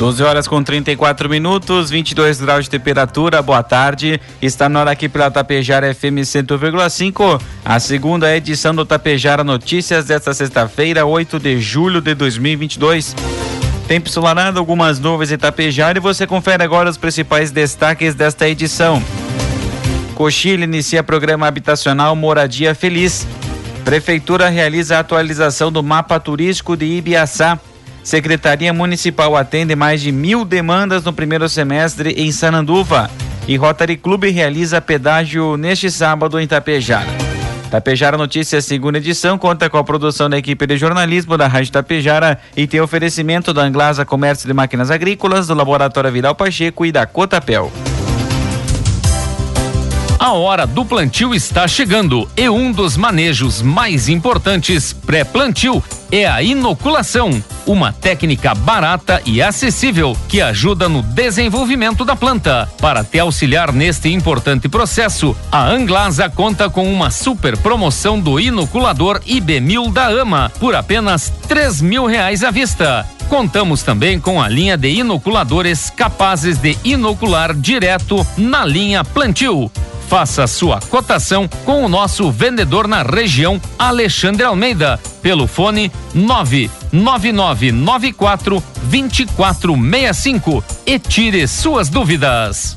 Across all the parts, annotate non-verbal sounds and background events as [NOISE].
12 horas com 34 minutos, 22 graus de temperatura. Boa tarde. Está na hora aqui pela Tapejara FM 100,5, a segunda edição do Tapejara Notícias desta sexta-feira, 8 de julho de 2022. Tempo ensolarado, algumas nuvens em Tapejara e você confere agora os principais destaques desta edição. Cochilha inicia programa habitacional Moradia Feliz. Prefeitura realiza a atualização do mapa turístico de Ibiaçá. Secretaria Municipal atende mais de mil demandas no primeiro semestre em Sananduva. E Rotary Clube realiza pedágio neste sábado em Tapejara. Tapejara Notícias, segunda edição, conta com a produção da equipe de jornalismo da Rádio Tapejara e tem oferecimento da Anglasa Comércio de Máquinas Agrícolas, do Laboratório Viral Pacheco e da Cotapel. A hora do plantio está chegando e um dos manejos mais importantes pré-plantio é a inoculação, uma técnica barata e acessível que ajuda no desenvolvimento da planta. Para te auxiliar neste importante processo, a Anglasa conta com uma super promoção do inoculador IB1000 da AMA por apenas três mil reais à vista. Contamos também com a linha de inoculadores capazes de inocular direto na linha plantio. Faça sua cotação com o nosso vendedor na região, Alexandre Almeida, pelo fone 99994 2465 e tire suas dúvidas.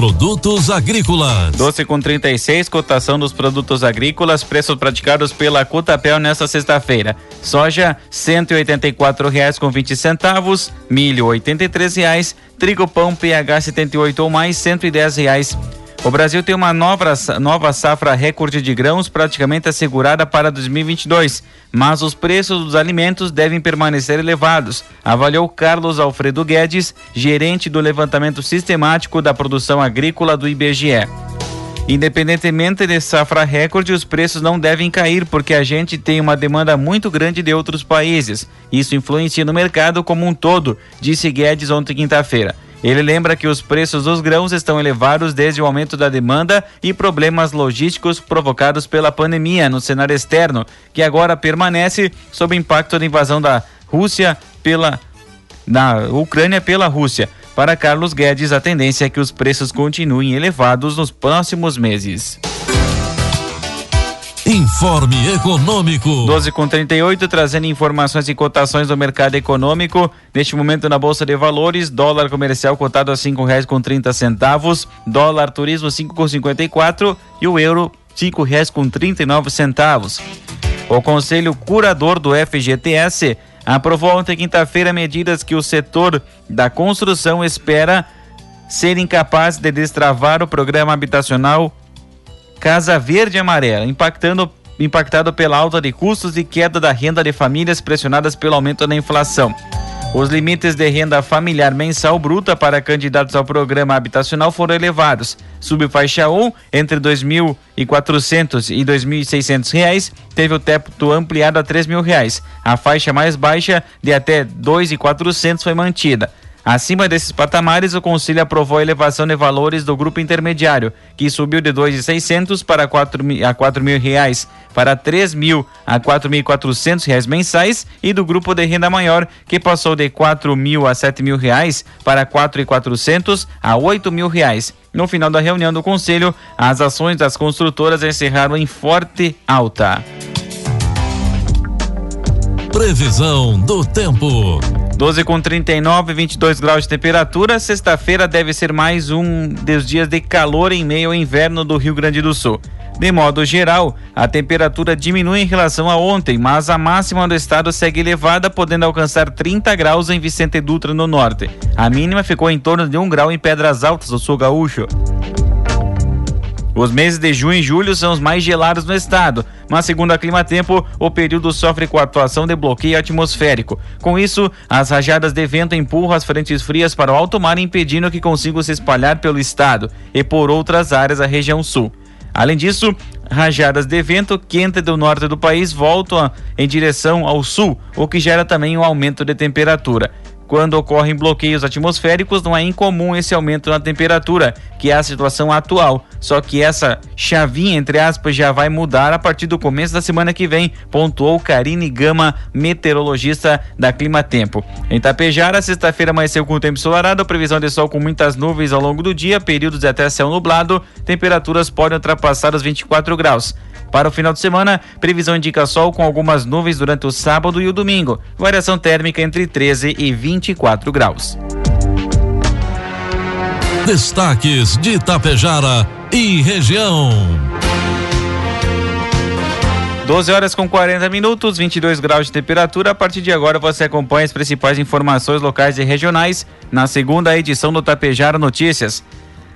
Produtos agrícolas. 12 com 36, cotação dos produtos agrícolas, preços praticados pela Cotapel nesta sexta-feira. Soja, R$ reais com 20 centavos, milho, R$ reais, trigo pão PH 78 ou mais, R$ reais. O Brasil tem uma nova, nova safra recorde de grãos praticamente assegurada para 2022, mas os preços dos alimentos devem permanecer elevados, avaliou Carlos Alfredo Guedes, gerente do levantamento sistemático da produção agrícola do IBGE. Independentemente de safra recorde, os preços não devem cair porque a gente tem uma demanda muito grande de outros países. Isso influencia no mercado como um todo, disse Guedes ontem quinta-feira. Ele lembra que os preços dos grãos estão elevados desde o aumento da demanda e problemas logísticos provocados pela pandemia no cenário externo, que agora permanece sob impacto da invasão da Rússia pela na Ucrânia pela Rússia. Para Carlos Guedes, a tendência é que os preços continuem elevados nos próximos meses. Informe Econômico. 12 com 38, trazendo informações e cotações do mercado econômico. Neste momento na Bolsa de Valores, dólar comercial cotado a cinco reais com trinta centavos, dólar turismo cinco com cinquenta e quatro e o euro cinco reais com trinta e nove centavos. O Conselho Curador do FGTS aprovou ontem quinta-feira medidas que o setor da construção espera ser incapaz de destravar o programa habitacional Casa Verde e Amarela, impactando impactado pela alta de custos e queda da renda de famílias pressionadas pelo aumento da inflação. Os limites de renda familiar mensal bruta para candidatos ao programa habitacional foram elevados. Subfaixa 1, entre R$ 2.400 e 2.600 reais, teve o teto ampliado a 3.000 reais. A faixa mais baixa, de até R$ 2.400, foi mantida. Acima desses patamares, o Conselho aprovou a elevação de valores do grupo intermediário, que subiu de 2.600 para 4 mil, a 4 mil reais, para 3 mil a 4.400 reais mensais, e do grupo de renda maior, que passou de 4 mil a 7 mil reais para 4.400 a 8 mil reais. No final da reunião do Conselho, as ações das construtoras encerraram em forte alta. Previsão do tempo. 12 com 39, 22 graus de temperatura. Sexta-feira deve ser mais um dos dias de calor em meio ao inverno do Rio Grande do Sul. De modo geral, a temperatura diminui em relação a ontem, mas a máxima do estado segue elevada, podendo alcançar 30 graus em Vicente Dutra, no norte. A mínima ficou em torno de 1 grau em Pedras Altas, do sul gaúcho. Os meses de junho e julho são os mais gelados no estado, mas segundo a Clima Tempo, o período sofre com a atuação de bloqueio atmosférico. Com isso, as rajadas de vento empurram as frentes frias para o alto mar, impedindo que consigam se espalhar pelo estado e por outras áreas da região sul. Além disso, rajadas de vento quente do norte do país voltam em direção ao sul, o que gera também um aumento de temperatura. Quando ocorrem bloqueios atmosféricos, não é incomum esse aumento na temperatura, que é a situação atual. Só que essa chavinha, entre aspas, já vai mudar a partir do começo da semana que vem, pontuou Karine Gama, meteorologista da Clima Tempo. Em Tapejara, sexta-feira amanheceu com tempo ensolarado, previsão de sol com muitas nuvens ao longo do dia, períodos de até céu nublado, temperaturas podem ultrapassar os 24 graus. Para o final de semana, previsão indica sol com algumas nuvens durante o sábado e o domingo. Variação térmica entre 13 e 24 graus. Destaques de Itapejara e região. 12 horas com 40 minutos, 22 graus de temperatura. A partir de agora você acompanha as principais informações locais e regionais na segunda edição do Tapejara Notícias.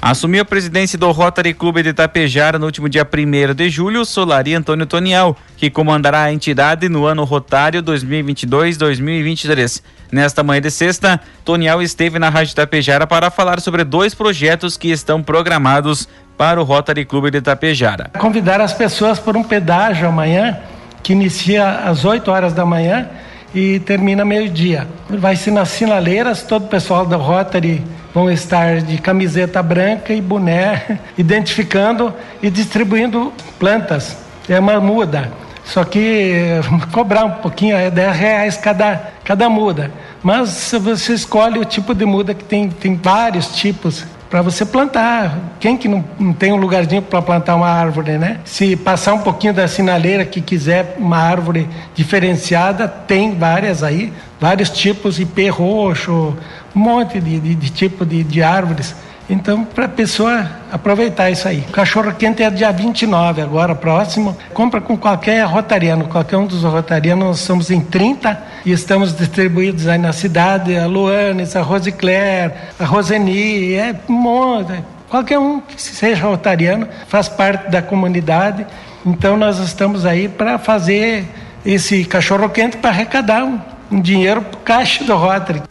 Assumiu a presidência do Rotary Clube de Itapejara no último dia 1 de julho, Solari Antônio Tonial, que comandará a entidade no ano rotário 2022-2023. Nesta manhã de sexta, Tonial esteve na Rádio Itapejara para falar sobre dois projetos que estão programados para o Rotary Clube de Itapejara. Convidar as pessoas por um pedágio amanhã, que inicia às 8 horas da manhã e termina meio-dia. Vai ser nas sinaleiras, todo o pessoal da Rotary vão estar de camiseta branca e boné, [LAUGHS] identificando e distribuindo plantas. É uma muda. Só que [LAUGHS] cobrar um pouquinho, é 10 reais cada, cada muda. Mas você escolhe o tipo de muda que tem, tem vários tipos para você plantar. Quem que não, não tem um lugarzinho para plantar uma árvore, né? Se passar um pouquinho da sinaleira que quiser uma árvore diferenciada, tem várias aí, vários tipos, ipê roxo, um monte de, de, de tipo de, de árvores. Então, para a pessoa aproveitar isso aí. O cachorro quente é dia 29, agora próximo. Compra com qualquer rotariano, qualquer um dos rotarianos. Nós somos em 30 e estamos distribuídos aí na cidade. A Luanes, a Rosicler, a Roseni, é um monte. Qualquer um que seja rotariano faz parte da comunidade. Então, nós estamos aí para fazer esse cachorro quente para arrecadar um, um dinheiro para o caixa do Rotary.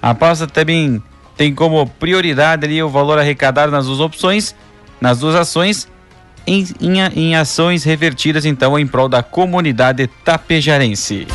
A pausa também tem como prioridade ali o valor arrecadado nas duas opções, nas duas ações, em, em, em ações revertidas então em prol da comunidade tapejarense.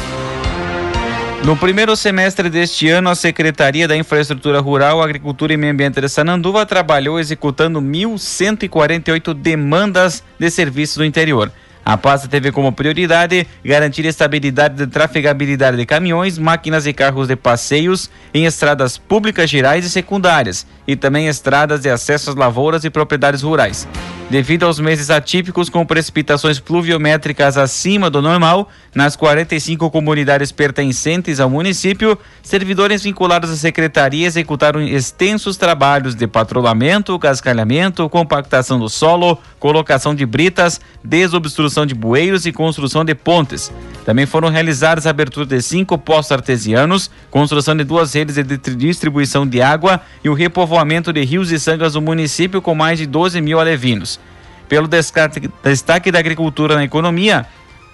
No primeiro semestre deste ano, a Secretaria da Infraestrutura Rural, Agricultura e Meio Ambiente de Sananduva trabalhou executando 1.148 demandas de serviços do interior. A pasta teve como prioridade garantir estabilidade de trafegabilidade de caminhões, máquinas e carros de passeios em estradas públicas gerais e secundárias e também estradas de acesso às lavouras e propriedades rurais. Devido aos meses atípicos com precipitações pluviométricas acima do normal, nas 45 comunidades pertencentes ao município, servidores vinculados à secretaria executaram extensos trabalhos de patrulhamento, cascalhamento, compactação do solo, colocação de britas, desobstrução de bueiros e construção de pontes. Também foram realizadas a abertura de cinco postos artesianos, construção de duas redes de distribuição de água e o repovoamento de rios e sangas do município com mais de 12 mil alevinos. Pelo destaque da agricultura na economia,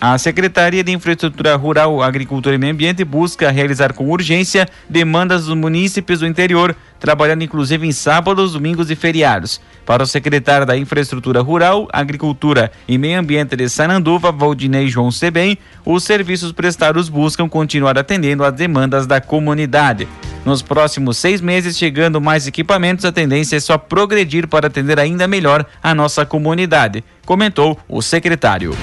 A Secretaria de Infraestrutura Rural, Agricultura e Meio Ambiente busca realizar com urgência demandas dos munícipes do interior, trabalhando inclusive em sábados, domingos e feriados. Para o secretário da Infraestrutura Rural, Agricultura e Meio Ambiente de Sananduva, Valdinei João Sebem, os serviços prestados buscam continuar atendendo às demandas da comunidade. Nos próximos seis meses, chegando mais equipamentos, a tendência é só progredir para atender ainda melhor a nossa comunidade, comentou o secretário.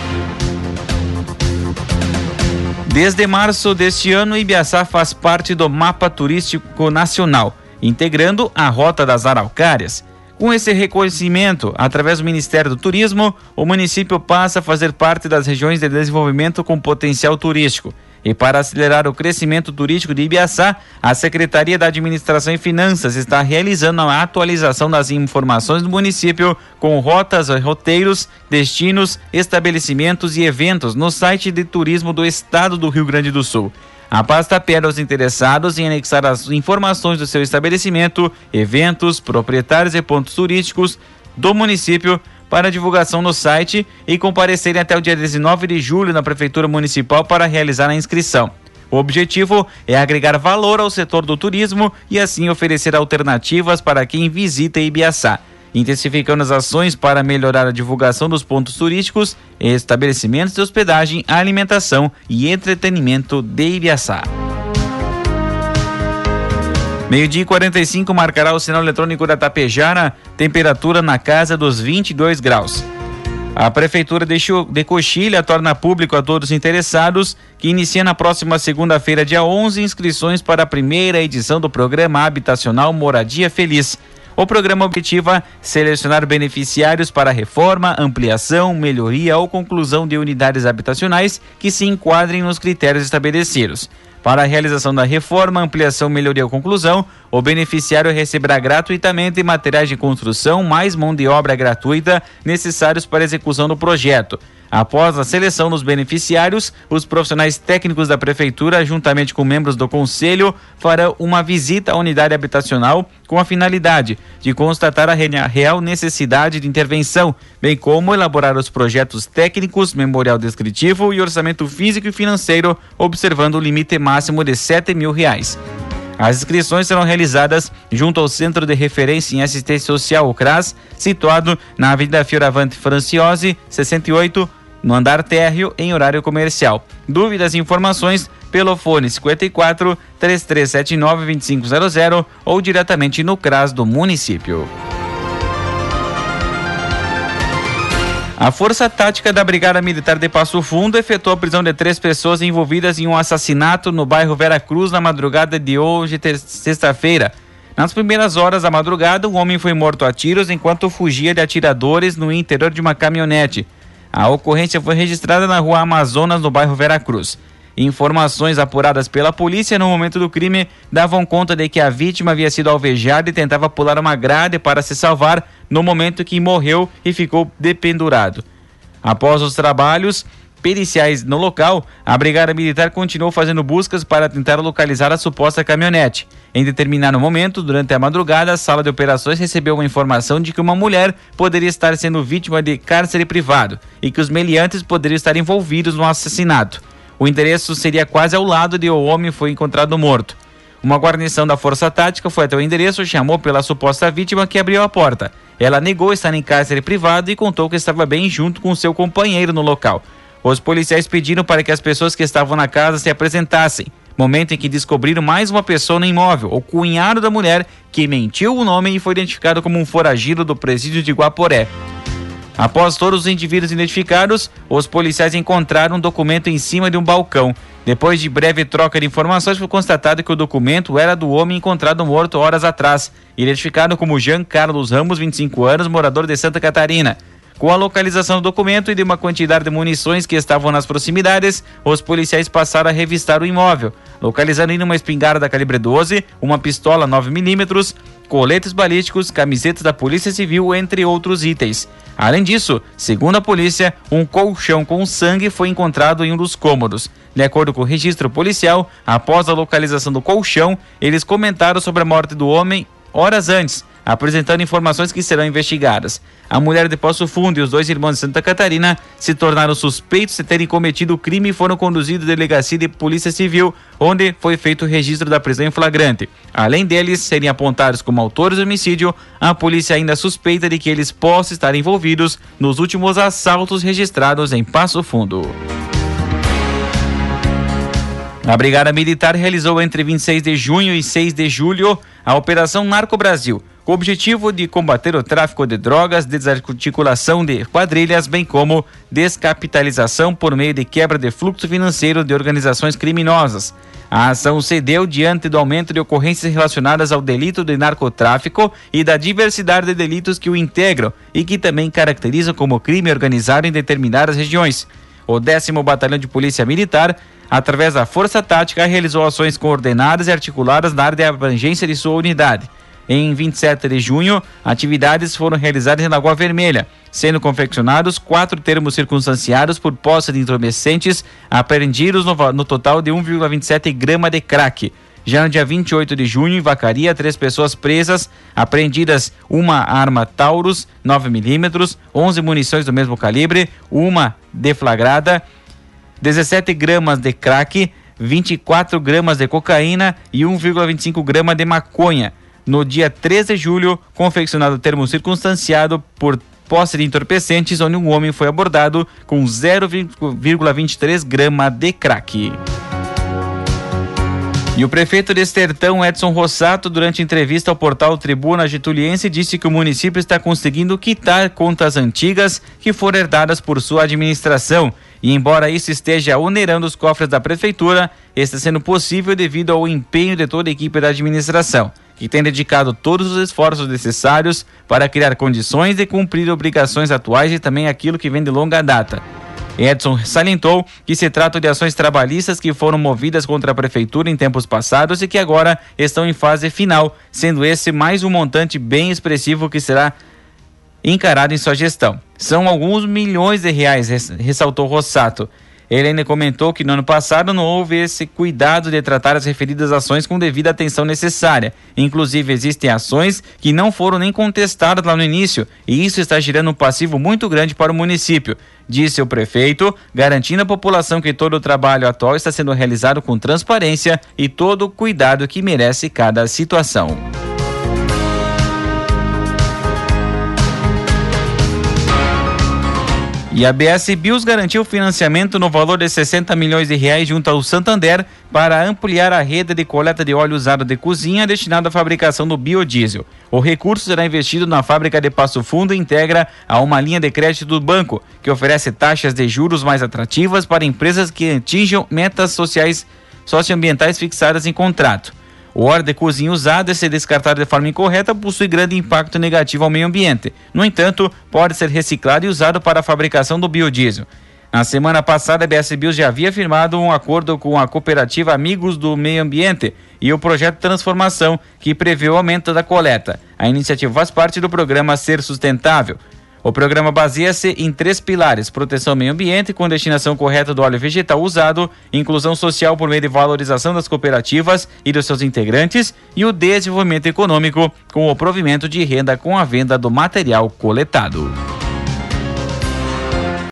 Desde março deste ano, Ibiaçá faz parte do mapa turístico nacional, integrando a Rota das Araucárias. Com esse reconhecimento, através do Ministério do Turismo, o município passa a fazer parte das regiões de desenvolvimento com potencial turístico. E para acelerar o crescimento turístico de Ibiaçá, a Secretaria da Administração e Finanças está realizando a atualização das informações do município com rotas, roteiros, destinos, estabelecimentos e eventos no site de turismo do Estado do Rio Grande do Sul. A pasta pede aos interessados em anexar as informações do seu estabelecimento, eventos, proprietários e pontos turísticos do município para divulgação no site e comparecerem até o dia 19 de julho na Prefeitura Municipal para realizar a inscrição. O objetivo é agregar valor ao setor do turismo e assim oferecer alternativas para quem visita Ibiaçá, intensificando as ações para melhorar a divulgação dos pontos turísticos, estabelecimentos de hospedagem, alimentação e entretenimento de Ibiaçá. Meio-dia e 45 marcará o sinal eletrônico da Tapejara, temperatura na casa dos 22 graus. A Prefeitura de Coxilha torna público a todos interessados que inicia na próxima segunda-feira, dia 11, inscrições para a primeira edição do programa habitacional Moradia Feliz. O programa objetiva selecionar beneficiários para reforma, ampliação, melhoria ou conclusão de unidades habitacionais que se enquadrem nos critérios estabelecidos. Para a realização da reforma, ampliação, melhoria ou conclusão, o beneficiário receberá gratuitamente materiais de construção mais mão de obra gratuita necessários para a execução do projeto. Após a seleção dos beneficiários, os profissionais técnicos da Prefeitura, juntamente com membros do Conselho, farão uma visita à unidade habitacional com a finalidade de constatar a real necessidade de intervenção, bem como elaborar os projetos técnicos, memorial descritivo e orçamento físico e financeiro, observando o limite máximo de sete mil reais. As inscrições serão realizadas junto ao Centro de Referência em Assistência Social, o CRAS, situado na Avenida Fioravante Franciose, 68, no andar térreo em horário comercial. Dúvidas e informações pelo fone 54 3379 2500 ou diretamente no CRAS do município. A Força Tática da Brigada Militar de Passo Fundo efetuou a prisão de três pessoas envolvidas em um assassinato no bairro Vera Cruz na madrugada de hoje, sexta-feira. Nas primeiras horas da madrugada, um homem foi morto a tiros enquanto fugia de atiradores no interior de uma caminhonete. A ocorrência foi registrada na rua Amazonas, no bairro Veracruz. Informações apuradas pela polícia no momento do crime davam conta de que a vítima havia sido alvejada e tentava pular uma grade para se salvar no momento que morreu e ficou dependurado. Após os trabalhos periciais no local, a Brigada Militar continuou fazendo buscas para tentar localizar a suposta caminhonete. Em determinado momento, durante a madrugada, a sala de operações recebeu uma informação de que uma mulher poderia estar sendo vítima de cárcere privado e que os meliantes poderiam estar envolvidos no assassinato. O endereço seria quase ao lado de o homem foi encontrado morto. Uma guarnição da Força Tática foi até o endereço, chamou pela suposta vítima que abriu a porta. Ela negou estar em cárcere privado e contou que estava bem junto com seu companheiro no local. Os policiais pediram para que as pessoas que estavam na casa se apresentassem momento em que descobriram mais uma pessoa no imóvel, o cunhado da mulher, que mentiu o nome e foi identificado como um foragido do presídio de Guaporé. Após todos os indivíduos identificados, os policiais encontraram um documento em cima de um balcão. Depois de breve troca de informações, foi constatado que o documento era do homem encontrado morto horas atrás, identificado como Jean Carlos Ramos, 25 anos, morador de Santa Catarina. Com a localização do documento e de uma quantidade de munições que estavam nas proximidades, os policiais passaram a revistar o imóvel, localizando ainda uma espingarda calibre 12, uma pistola 9mm, coletes balísticos, camisetas da Polícia Civil, entre outros itens. Além disso, segundo a polícia, um colchão com sangue foi encontrado em um dos cômodos. De acordo com o registro policial, após a localização do colchão, eles comentaram sobre a morte do homem horas antes apresentando informações que serão investigadas. A mulher de Poço Fundo e os dois irmãos de Santa Catarina se tornaram suspeitos de terem cometido o crime e foram conduzidos à delegacia de Polícia Civil, onde foi feito o registro da prisão em flagrante. Além deles serem apontados como autores do homicídio, a polícia ainda suspeita de que eles possam estar envolvidos nos últimos assaltos registrados em Passo Fundo. A Brigada Militar realizou entre 26 de junho e 6 de julho a Operação Narco Brasil, com o objetivo de combater o tráfico de drogas, desarticulação de quadrilhas, bem como descapitalização por meio de quebra de fluxo financeiro de organizações criminosas. A ação se deu diante do aumento de ocorrências relacionadas ao delito de narcotráfico e da diversidade de delitos que o integram e que também caracterizam como crime organizado em determinadas regiões. O décimo Batalhão de Polícia Militar através da Força Tática, realizou ações coordenadas e articuladas na área de abrangência de sua unidade. Em 27 de junho, atividades foram realizadas em Lagoa Vermelha, sendo confeccionados quatro termos circunstanciados por posse de entorpecentes apreendidos no, no total de 1,27 grama de crack. Já no dia 28 de junho, em Vacaria, três pessoas presas, apreendidas uma arma Taurus 9mm, 11 munições do mesmo calibre, uma deflagrada 17 gramas de crack, 24 gramas de cocaína e 1,25 grama de maconha. No dia 13 de julho, confeccionado termo circunstanciado por posse de entorpecentes, onde um homem foi abordado com 0,23 grama de crack. E o prefeito de Estertão, Edson Rossato, durante entrevista ao portal Tribuna Getuliense, disse que o município está conseguindo quitar contas antigas que foram herdadas por sua administração. E embora isso esteja onerando os cofres da prefeitura, está sendo possível devido ao empenho de toda a equipe da administração, que tem dedicado todos os esforços necessários para criar condições de cumprir obrigações atuais e também aquilo que vem de longa data. Edson salientou que se trata de ações trabalhistas que foram movidas contra a prefeitura em tempos passados e que agora estão em fase final, sendo esse mais um montante bem expressivo que será encarado em sua gestão. São alguns milhões de reais, ressaltou Rossato. Ele ainda comentou que no ano passado não houve esse cuidado de tratar as referidas ações com devida atenção necessária. Inclusive, existem ações que não foram nem contestadas lá no início, e isso está gerando um passivo muito grande para o município, disse o prefeito, garantindo à população que todo o trabalho atual está sendo realizado com transparência e todo o cuidado que merece cada situação. E a BS Bios garantiu financiamento no valor de 60 milhões de reais junto ao Santander para ampliar a rede de coleta de óleo usado de cozinha destinado à fabricação do biodiesel. O recurso será investido na fábrica de Passo Fundo e integra a uma linha de crédito do banco, que oferece taxas de juros mais atrativas para empresas que atinjam metas sociais socioambientais fixadas em contrato. O óleo de cozinha usado, se descartado de forma incorreta, possui grande impacto negativo ao meio ambiente. No entanto, pode ser reciclado e usado para a fabricação do biodiesel. Na semana passada, a BS Bios já havia firmado um acordo com a cooperativa Amigos do Meio Ambiente e o projeto Transformação, que prevê o aumento da coleta. A iniciativa faz parte do programa Ser Sustentável. O programa baseia-se em três pilares: proteção ao meio ambiente, com destinação correta do óleo vegetal usado, inclusão social por meio de valorização das cooperativas e dos seus integrantes, e o desenvolvimento econômico, com o provimento de renda com a venda do material coletado.